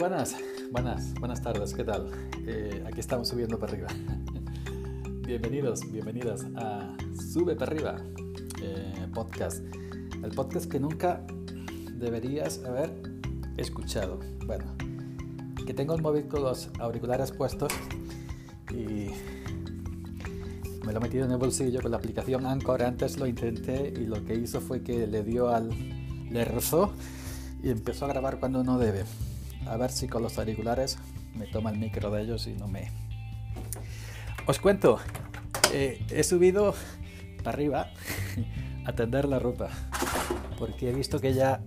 buenas, buenas, buenas tardes, ¿qué tal? Eh, aquí estamos subiendo para arriba. Bienvenidos, bienvenidas a Sube para arriba eh, podcast. El podcast que nunca deberías haber escuchado. Bueno, que tengo el móvil con los auriculares puestos y me lo he metido en el bolsillo con la aplicación Anchor. Antes lo intenté y lo que hizo fue que le dio al. le rozó y empezó a grabar cundo no debe. A ver si con los auriculares me toma el micro de ellos y no me. Os cuento, eh, he subido para arriba a tender la ropa porque he visto que ya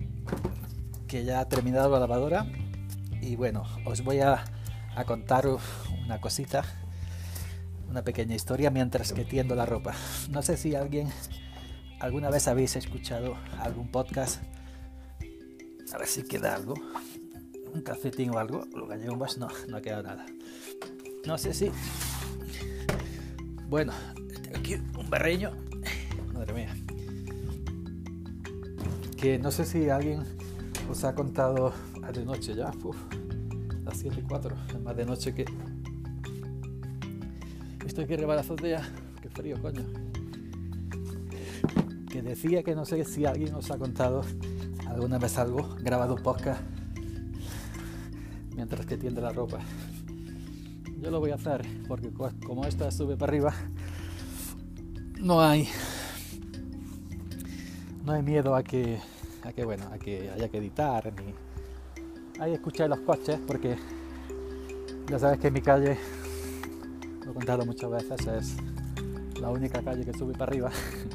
que ya ha terminado la lavadora y bueno, os voy a, a contar una cosita una pequeña historia mientras que tiendo la ropa. No sé si alguien alguna vez habéis escuchado algún podcast. A ver si queda algo. Un calcetín o algo. Lo gallegos no, no ha quedado nada. No sé si. Bueno, tengo aquí un barreño. Madre mía. Que no sé si alguien os ha contado de noche ya. Las 7 y 4. Es más de noche que Estoy aquí arriba azotea. Qué frío, coño. Que decía que no sé si alguien os ha contado alguna vez algo, grabado un podcast mientras que tiende la ropa. Yo lo voy a hacer porque como esta sube para arriba, no hay no hay miedo a que a que bueno a que haya que editar ni hay que escuchar los coches porque ya sabes que mi calle lo he contado muchas veces, es la única calle que sube para arriba,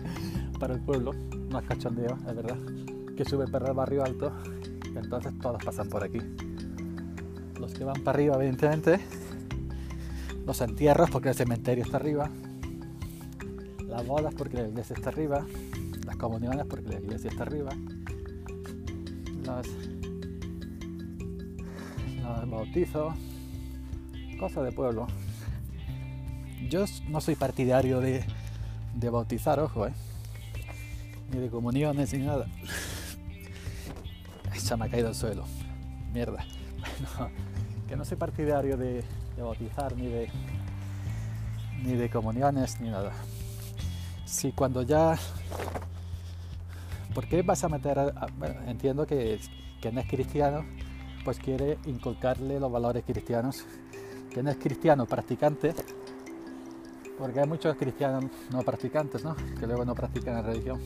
para el pueblo, no es cachondeo, es verdad, que sube para el barrio alto, entonces todos pasan por aquí. Los que van para arriba, evidentemente, los entierros porque el cementerio está arriba, las bodas porque la iglesia está arriba, las comuniones porque la iglesia está arriba, los, los bautizos, cosas de pueblo yo no soy partidario de, bautizar, ojo, eh, ni de comuniones ni nada. Se me ha caído al suelo. Mierda. que no soy partidario de, bautizar ni de ni de comuniones ni nada. Si cuando ya ¿Por qué vas a meter a, bueno, entiendo que, no es cristiano, pues quiere inculcarle los valores cristianos. Que no es cristiano practicante, porque hay muchos cristianos no practicantes, ¿no? Que luego no practican la religión.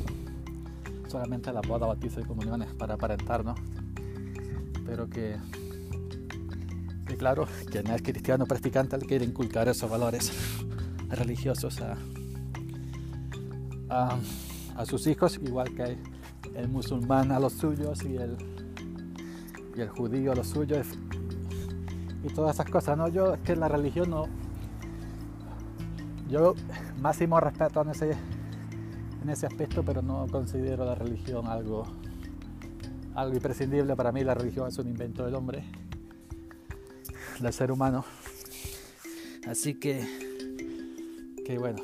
Solamente la boda, bautizo y comuniones para aparentar, ¿no? Pero que, que claro, que no es cristiano practicante le quiere inculcar esos valores religiosos a, a, sus hijos, igual que el musulmán a los suyos y el, y el judío a los suyos y todas esas cosas, ¿no? Yo es que la religión no, yo máximo respeto en ese, en ese aspecto, pero no considero la religión algo, algo imprescindible. Para mí la religión es un invento del hombre, del ser humano. Así que, que bueno,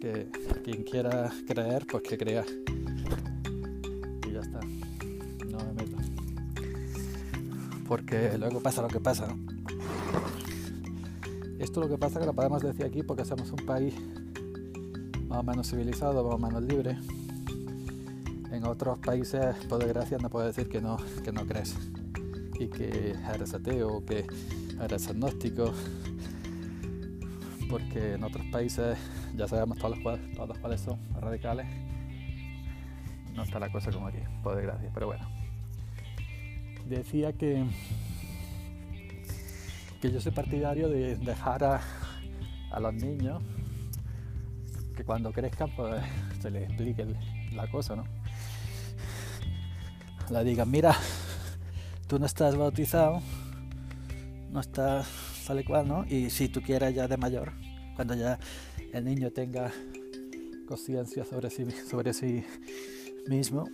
que quien quiera creer, pues que crea. Y ya está. No me meto. Porque luego pasa lo que pasa. Esto lo que pasa que lo podemos decir aquí porque somos un país más o menos civilizado, más o menos libre. En otros países, por desgracia, no puedo decir que no, que no crees y que eres ateo que eres agnóstico, porque en otros países ya sabemos todos los, todos cuáles son radicales. No está la cosa como aquí, por desgracia, pero bueno. Decía que que yo soy partidario de dejar a, los niños que cuando crezcan pues se les explique la cosa, ¿no? La digan, mira, tú no estás bautizado, no estás tal y cual, ¿no? Y si tú quieres ya de mayor, cuando ya el niño tenga conciencia sobre sí, mismo,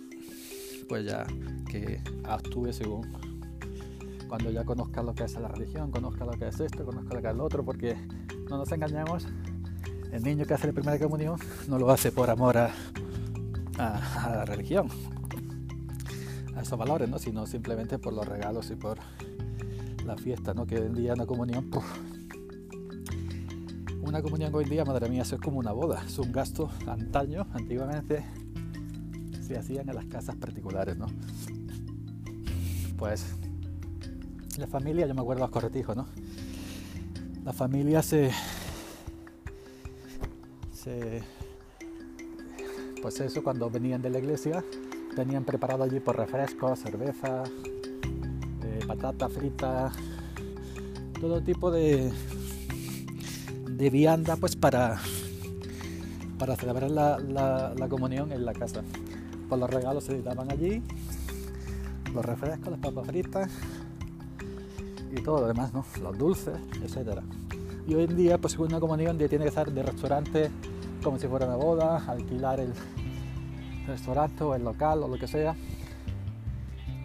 pues ya que actúe según cuando ya conozca lo que es la religión, conozca lo que es esto, conozca lo que es lo otro, porque no nos engañemos, el niño que hace la primera comunión no lo hace por amor a, la religión, a esos valores, ¿no? sino simplemente por los regalos y por la fiesta, ¿no? Que hoy en día una comunión, una comunión hoy en día, madre mía, eso es como una boda, es un gasto antaño, antiguamente se hacían en las casas particulares, ¿no? Pues la familia, yo me acuerdo los corretijos, ¿no? La familia se, se pues eso, cuando venían de la iglesia, tenían preparado allí por refrescos, cerveza, eh, patata frita, todo tipo de, de vianda pues para, para celebrar la, la, comunión en la casa. Pues los regalos se daban allí, los refrescos, las papas fritas y todo lo demás, ¿no? los dulces, etcétera. Y hoy en día, pues una comunión tiene que estar de restaurante como si fuera una boda, alquilar el restaurante o el local o lo que sea.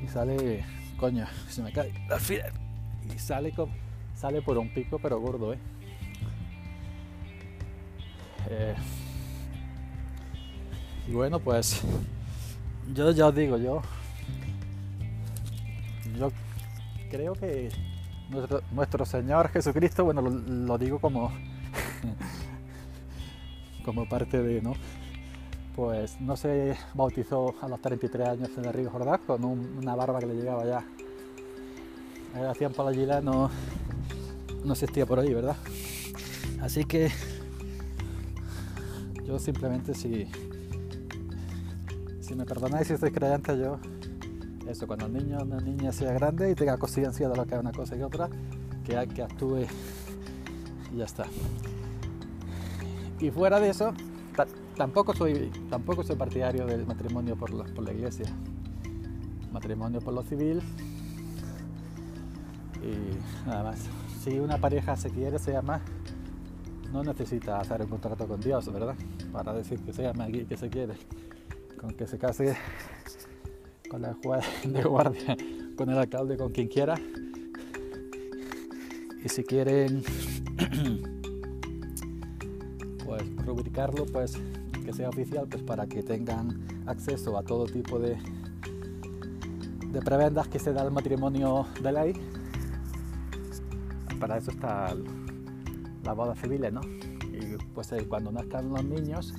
Y sale, coño, se me cae la Y sale, sale por un pico, pero gordo, ¿eh? ¿eh? y bueno, pues yo ya os digo, yo, yo creo que nuestro, nuestro Señor Jesucristo, bueno, lo digo como como parte de, ¿no? Pues no se bautizó a los 33 años en el río Jordán con una barba que le llegaba ya. Hace tiempo la gila no, no existía por ahí, ¿verdad? Así que yo simplemente si, si me perdonáis si soy creyente, yo eso, cuando el niño o una niña sea grande y tenga conciencia de lo que es una cosa y otra, que, que actúe y ya está. Y fuera de eso, tampoco soy, tampoco soy partidario del matrimonio por la, por la iglesia. Matrimonio por lo civil. Y nada más. Si una pareja se quiere, se llama, no necesita hacer un contrato con Dios, ¿verdad? Para decir que se llama aquí, que se quiere. Con que se case con juez de guardia, con el alcalde, con quien quiera. Y si quieren rubricarlo pues que sea oficial pues para que tengan acceso a todo tipo de de prebendas que se da el matrimonio de ley para eso está la boda civil ¿no? y pues eh, cuando nazcan los niños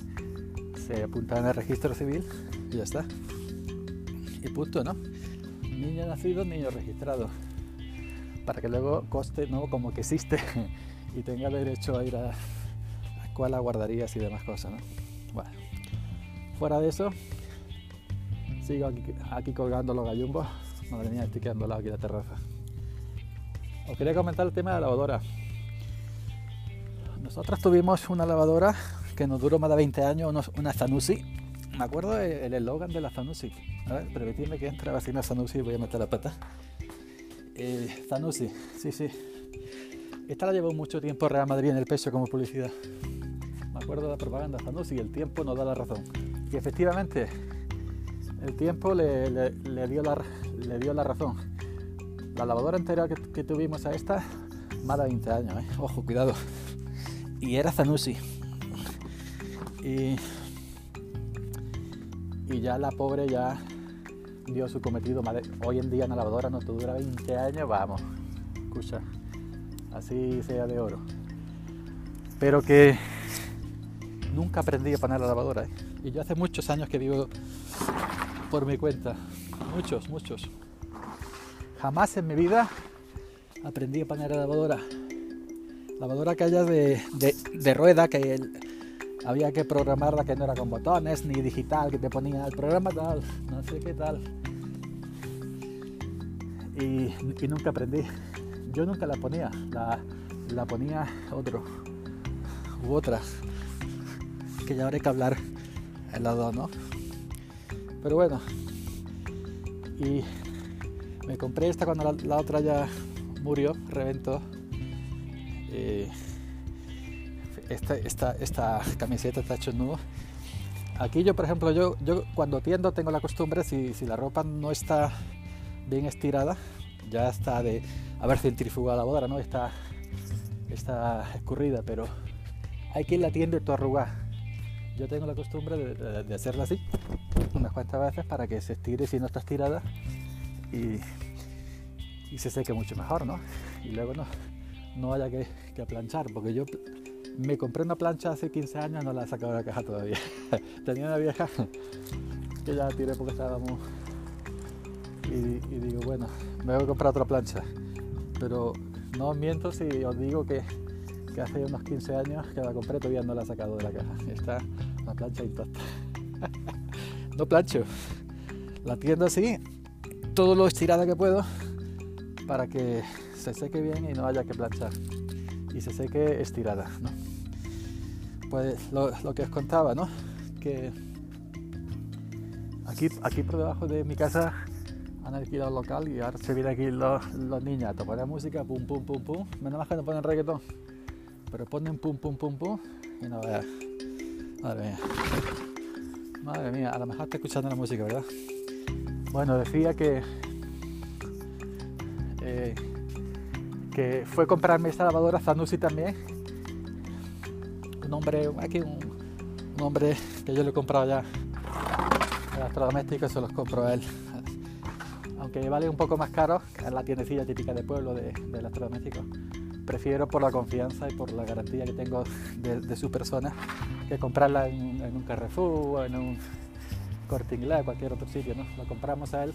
se apuntan en el registro civil y ya está y punto ¿no? niño nacido niño registrado para que luego coste no como que existe y tenga derecho a ir a la guardarías y demás cosas, ¿no? Bueno, fuera de eso, sigo aquí, colgando los gallumbos. Madre mía, estoy quedando lado aquí la terraza. Os quería comentar el tema de la lavadora. Nosotros tuvimos una lavadora que nos duró más de 20 años, una Zanussi. Me acuerdo el eslogan de la Zanussi. A ver, permitidme que entre a la Zanussi y voy a meter la pata. Eh, Zanussi, sí, sí. Esta la llevó mucho tiempo Real Madrid en el peso como publicidad acuerdo la propaganda Zanussi, el tiempo nos da la razón. Y efectivamente, el tiempo le, dio, la, le dio la razón. La lavadora entera que, tuvimos a esta, más de 20 años, ¿eh? ojo, cuidado. Y era Zanussi. Y, y ya la pobre ya dio su cometido. Hoy en día una lavadora no te dura 20 años, vamos, escucha, así sea de oro. Pero que nunca aprendí a poner la lavadora. ¿eh? Y yo hace muchos años que vivo por mi cuenta. Muchos, muchos. Jamás en mi vida aprendí a poner la lavadora. Lavadora que haya de, de, rueda, que había que programarla, que no era con botones, ni digital, que te ponía el programa tal, no sé qué tal. Y, nunca aprendí. Yo nunca la ponía, la, la ponía otro u otra que ya habré que hablar el lado, ¿no? Pero bueno, y me compré esta cuando la, otra ya murió, reventó. esta, esta, esta, camiseta está hecho nudo. Aquí yo, por ejemplo, yo, yo cuando tiendo tengo la costumbre, si, si la ropa no está bien estirada, ya está de haber centrifugado la boda, ¿no? Está, está escurrida, pero hay que la tiende tu arrugar yo tengo la costumbre de, hacerla así unas cuantas veces para que se estire si no está estirada y, y se seque mucho mejor, ¿no? Y luego no, no haya que, planchar, porque yo me compré una plancha hace 15 años, no la he sacado de la caja todavía. Tenía una vieja que ya tiré porque estaba muy... Y, y, digo, bueno, me voy a comprar otra plancha. Pero no miento si os digo que, que hace unos 15 años que la compré todavía no la he sacado de la caja. Está la plancha intacta. no plancho. La tiendo así, todo lo estirada que puedo para que se seque bien y no haya que planchar y se seque estirada. ¿no? Pues lo, que os contaba, ¿no? que aquí, aquí por debajo de mi casa han alquilado local y ahora se vienen aquí los, los niños a tocar música, pum, pum, pum, pum. Menos más que no ponen reggaetón, pero ponen pum, pum, pum, pum y no veas. Madre mía. Madre mía, a lo mejor está escuchando la música, ¿verdad? Bueno, decía que eh, que fue comprarme esta lavadora Zanussi también. Un hombre, aquí un, hombre que yo le he comprado ya electrodomésticos, se los compro a él. Aunque vale un poco más caro, en la tiendecilla típica de pueblo de, de electrodomésticos. Prefiero por la confianza y por la garantía que tengo de su persona que comprarla en, en, un Carrefour en un Corte Inglés, cualquier otro sitio. ¿no? Lo compramos a él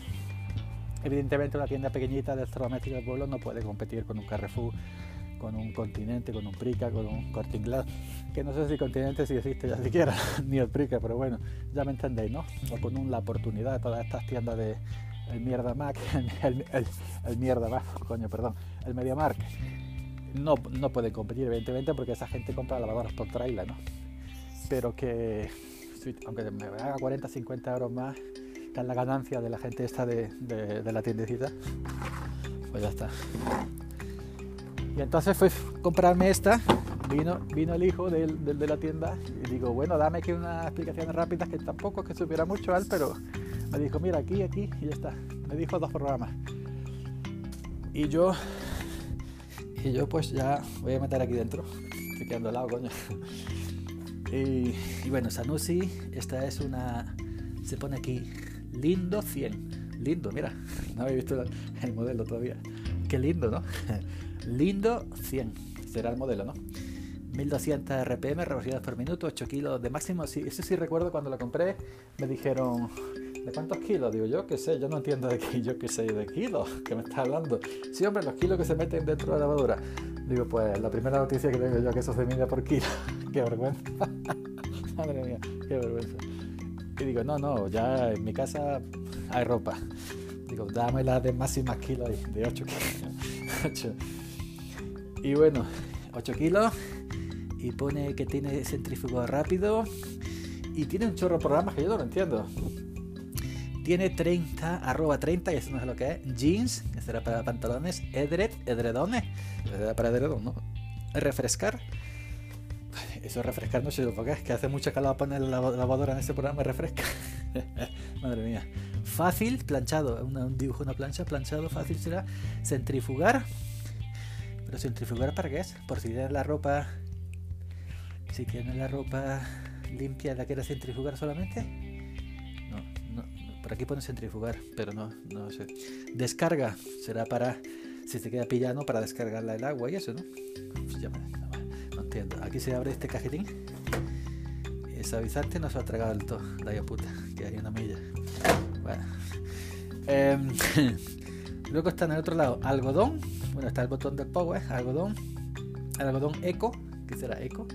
Evidentemente una tienda pequeñita de electrodomésticos del pueblo no puede competir con un Carrefour, con un Continente, con un Prica, con un Corte Inglés, que no sé si Continente si existe ya siquiera, ni el Prica, pero bueno, ya me entendéis, ¿no? O con La Oportunidad, todas estas tiendas de el Mierda Mac, el Mierda Mac, coño, perdón, el Media Mark, no, no pueden competir evidentemente porque esa gente compra lavadoras por trailer, ¿no? Pero que, aunque me haga 40, 50 euros más, está la ganancia de la gente esta de, de, de, la tiendecita, pues ya está. Y entonces fue comprarme esta, vino, vino el hijo del, de la tienda y digo, bueno, dame aquí unas explicaciones rápidas que tampoco es que supiera mucho él, pero me dijo, mira, aquí, aquí y ya está. Me dijo dos programas. Y yo, y yo pues ya voy a meter aquí dentro, estoy quedando al lado, coño. Y, bueno, Sanusi, esta es una, se pone aquí Lindo 100. Lindo, mira, no había visto el modelo todavía. Qué lindo, ¿no? Lindo 100 será el modelo, ¿no? 1200 RPM revoluciones por minuto, 8 kilos de máximo. Sí, eso sí recuerdo cuando lo compré, me dijeron, ¿de cuántos kilos? Digo, yo qué sé, yo no entiendo de qué, yo qué sé, de kilos, que me estás hablando. Sí, hombre, los kilos que se meten dentro de la lavadora. Digo, pues la primera noticia que tengo yo que eso se mide por kilo. qué vergüenza. Madre mía, qué vergüenza. Y digo, no, no, ya en mi casa hay ropa. Digo, dame la de más kilos, de 8 kilos. Y bueno, 8 kilos. Y pone que tiene centrífugo rápido. Y tiene un chorro de programas que yo no lo entiendo. Tiene 30, arroba 30, y eso no es lo que es. Jeans, que será para pantalones. Edred, edredones, para ¿no? Refrescar eso refrescar no sé lo que es, que hace mucha calor poner la lavadora en este programa, refresca. Madre mía. Fácil, planchado, un dibujo, una plancha, planchado, fácil será. Centrifugar. Pero centrifugar para qué es? Por si tienes la ropa. Si tienes la ropa limpia, ¿la quieres centrifugar solamente? No, no, por aquí pone centrifugar, pero no, no sé. Descarga será para si te queda pillano para descargarla el agua y eso, ¿no? Pues ya me, entiendo. Aquí se abre este cajetín. Y no se ha tragado el todo. La puta, que hay una milla. Bueno. Eh, luego está en el otro lado algodón. Bueno, está el botón del power, algodón. Algodón eco, que será eco,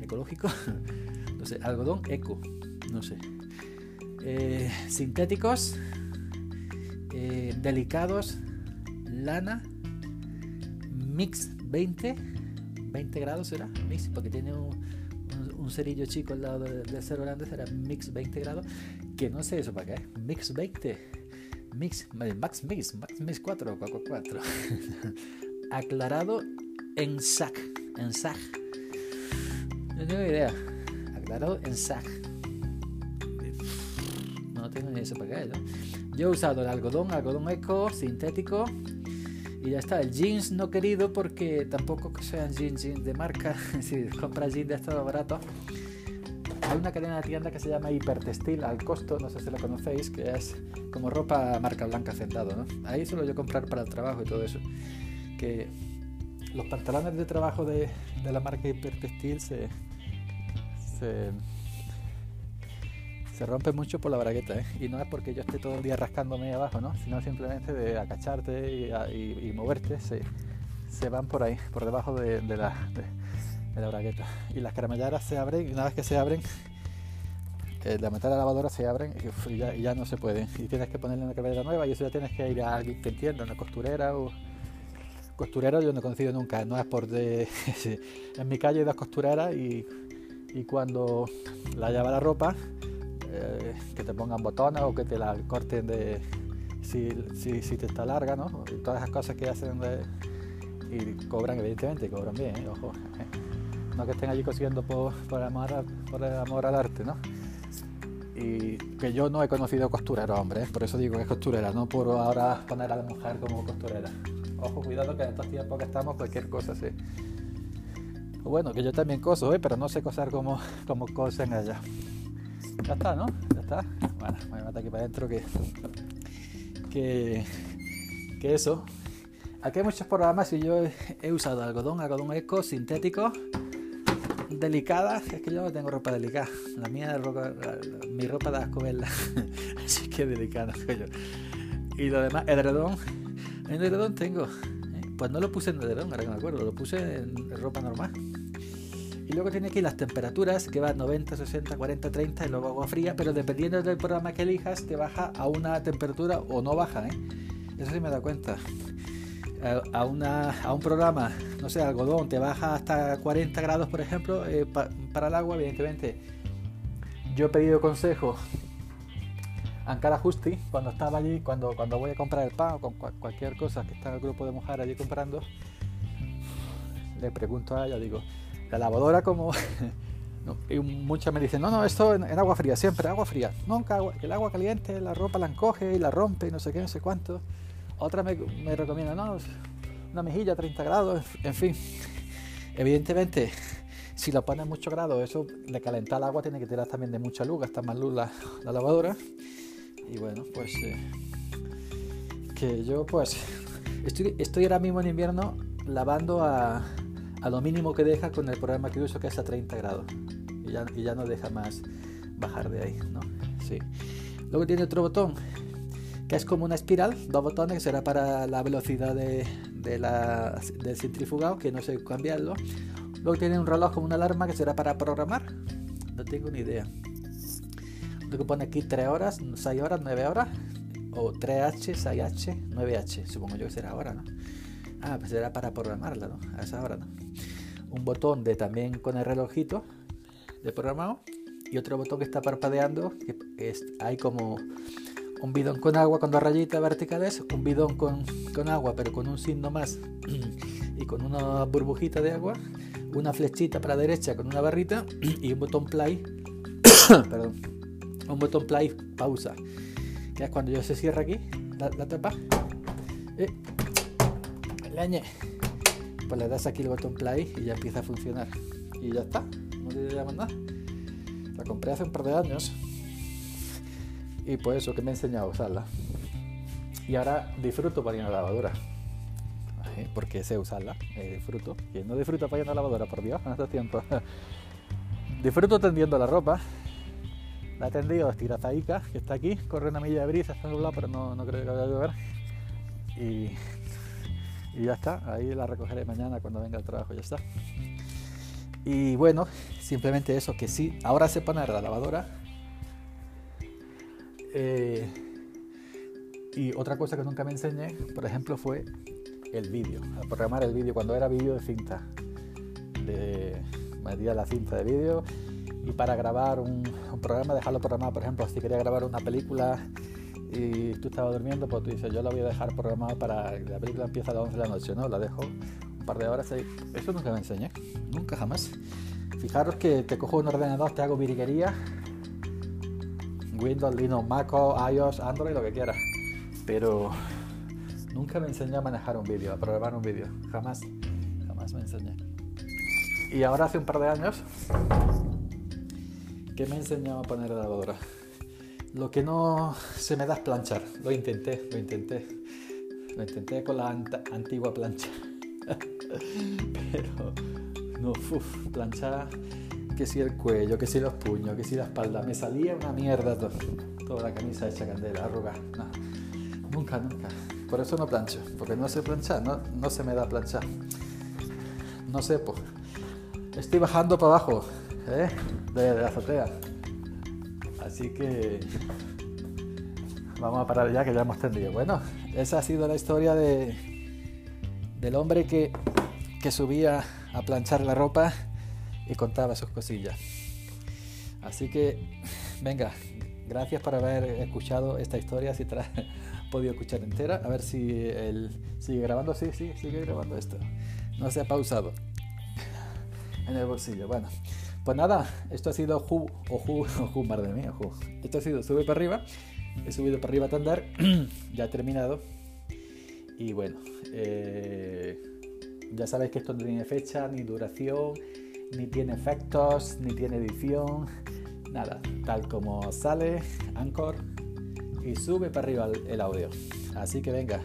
ecológico. No sé, algodón eco, no sé. Eh, sintéticos, eh, delicados, lana, mix 20 20 grados será, mix, porque tiene un, un, un cerillo chico al lado del de cero grande, será mix 20 grados, que no sé eso para qué, mix 20, mix, max mix, max mix 4, 4, 4. aclarado en SAC, en SAC, no tengo idea, aclarado en SAC, no tengo ni eso para qué, ¿no? Yo he usado el algodón, algodón eco, sintético, y ya está, el jeans no querido porque tampoco que sean jeans, jeans de marca. si compras jeans de estado barato, hay una cadena de tienda que se llama Hipertextil al costo, no sé si la conocéis, que es como ropa marca blanca sentado, ¿no? Ahí suelo yo comprar para el trabajo y todo eso. Que los pantalones de trabajo de, de la marca Hipertextil se, se, se rompen mucho por la bragueta, ¿eh? Y no es porque yo esté todo el día rascándome abajo, ¿no? Sino simplemente de agacharte y, moverte, se, se, van por ahí, por debajo de, la... De, la bragueta. Y las caramellaras se abren y una vez que se abren, eh, la mitad de la lavadora se abren y, ya, no se puede. Y tienes que ponerle una caramellera nueva y eso ya tienes que ir a alguien que entienda, una costurera o... Costurero yo no he conocido nunca, no es por de... en mi calle hay dos costureras y, y cuando la lleva la ropa, eh, que te pongan botones o que te la corten de... Si, si, si te está larga, ¿no? Y todas esas cosas que hacen de... Y cobran, evidentemente, cobran bien, ¿eh? ojo no que estén allí cosiendo por, por, amor, por el amor al arte, ¿no? Y que yo no he conocido costurero, hombre, ¿eh? por eso digo que es costurera, no por ahora poner a la mujer como costurera. Ojo, cuidado que en estos tiempos que estamos cualquier cosa sí. Bueno, que yo también coso, ¿eh? pero no sé coser como, como cosen allá. Ya está, ¿no? Ya está. Bueno, voy a meter aquí para adentro que, que, que eso. Aquí hay muchos programas y yo he, usado algodón, algodón eco, sintético delicada, es que yo no tengo ropa delicada. La mía, ropa, mi ropa da asco. Así que delicada yo. Y lo demás, edredón. En edredón tengo. ¿eh? Pues no lo puse en edredón, ahora que me acuerdo. Lo puse en ropa normal. Y luego tiene aquí las temperaturas, que va 90, 60, 40, 30 y luego agua fría, pero dependiendo del programa que elijas, te baja a una temperatura o no baja. ¿eh? Eso sí me da cuenta a, una, a un programa, no sé, algodón, te baja hasta 40 grados, por ejemplo, eh, pa, para el agua, evidentemente. Yo he pedido consejo a Ankara Justi cuando estaba allí, cuando, cuando voy a comprar el pan o con cualquier cosa que está el grupo de mujeres allí comprando, le pregunto a ella, digo, la lavadora como... y muchas me dicen, no, no, esto en, agua fría, siempre agua fría. Nunca agua, el agua caliente, la ropa la encoge y la rompe y no sé qué, no sé cuánto. Otra me, me recomienda, no, una mejilla 30 grados, en fin. Evidentemente, si lo pones mucho grado, eso le calenta el agua, tiene que tirar también de mucha luz, gasta más luz la, la lavadora. Y bueno, pues eh, que yo pues estoy, estoy ahora mismo en invierno lavando a, a, lo mínimo que deja con el programa que uso que es a 30 grados. Y ya, y ya no deja más bajar de ahí, ¿no? Sí. Luego tiene otro botón que es como una espiral, dos botones, que será para la velocidad de, de la, del centrifugado, que no sé cambiarlo. Luego tiene un reloj como una alarma que será para programar. No tengo ni idea. Lo que pone aquí 3 horas, 6 horas, 9 horas. O 3H, 6H, 9H. Supongo yo que será ahora, ¿no? Ah, pues será para programarla, ¿no? A esa hora, ¿no? Un botón de también con el relojito de programado. Y otro botón que está parpadeando, que es, hay como un bidón con agua con dos rayitas verticales, un bidón con, con agua pero con un signo más y con una burbujita de agua, una flechita para la derecha con una barrita y un botón play, perdón, un botón play pausa, que es cuando yo se cierra aquí la, la tapa, y pues le das aquí el botón play y ya empieza a funcionar y ya está, no llamar nada. La compré hace un par de años y pues eso que me he enseñado a usarla. Y ahora disfruto poniendo la lavadora. Porque sé usarla, eh, disfruto. Y no disfruto poniendo la lavadora, por Dios, en estos tiempos. disfruto tendiendo la ropa. La he tendido estirazaica, que está aquí, corre una milla de brisa, está nublado, pero no, no creo que vaya a llover. Y, y ya está, ahí la recogeré mañana cuando venga el trabajo, ya está. Y bueno, simplemente eso, que sí, ahora sé poner la lavadora eh, y otra cosa que nunca me enseñé, por ejemplo, fue el vídeo, a programar el vídeo cuando era vídeo de cinta. De, metía la cinta de vídeo y para grabar un, un, programa, dejarlo programado, por ejemplo, si quería grabar una película y tú estabas durmiendo, pues tú dices, yo la voy a dejar programado para la película empieza a las 11 de la noche, ¿no? La dejo un par de horas ahí. Eso nunca me enseñé, nunca jamás. Fijaros que te cojo un ordenador, te hago virguería Windows, Linux, Mac, iOS, Android, lo que quieras. Pero nunca me enseñé a manejar un vídeo, a programar un vídeo. Jamás, jamás me enseñé. Y ahora hace un par de años que me enseñó a poner la lavadora. Lo que no se me da es planchar. Lo intenté, lo intenté. Lo intenté con la antigua plancha. Pero no, uff, planchar que si el cuello, que si los puños, que si la espalda. Me salía una mierda todo, toda la camisa hecha candela, arruga. nunca, nunca. Por eso no plancho, porque no sé planchar, no, no se me da planchar. No sé, pues. Estoy bajando para abajo, ¿eh? de, la azotea. Así que vamos a parar ya que ya hemos tendido. Bueno, esa ha sido la historia de, del hombre que, que subía a planchar la ropa y contaba sus cosillas. Así que, venga, gracias por haber escuchado esta historia, si te la podido escuchar entera. A ver si él sigue grabando. Sí, sí, sigue grabando esto. No se ha pausado en el bolsillo. Bueno, pues nada, esto ha sido Ju, o Ju, o Ju, madre mía. Esto ha sido Sube para arriba. He subido para arriba a Tandar, ya he terminado. Y bueno, eh, ya sabéis que esto no tiene fecha, ni duración, ni tiene efectos, ni tiene edición, nada, tal como sale, Anchor, y sube para arriba el audio. Así que venga,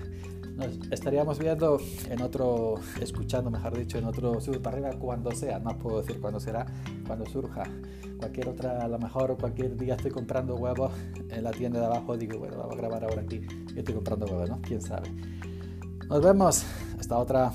nos estaríamos viendo en otro, escuchando mejor dicho, en otro sube para arriba cuando sea, no puedo decir cuándo será, cuando surja. Cualquier otra, a lo mejor cualquier día estoy comprando huevos en la tienda de abajo, digo, bueno, vamos a grabar ahora aquí, y estoy comprando huevos, ¿no? ¿Quién sabe? Nos vemos, hasta otra.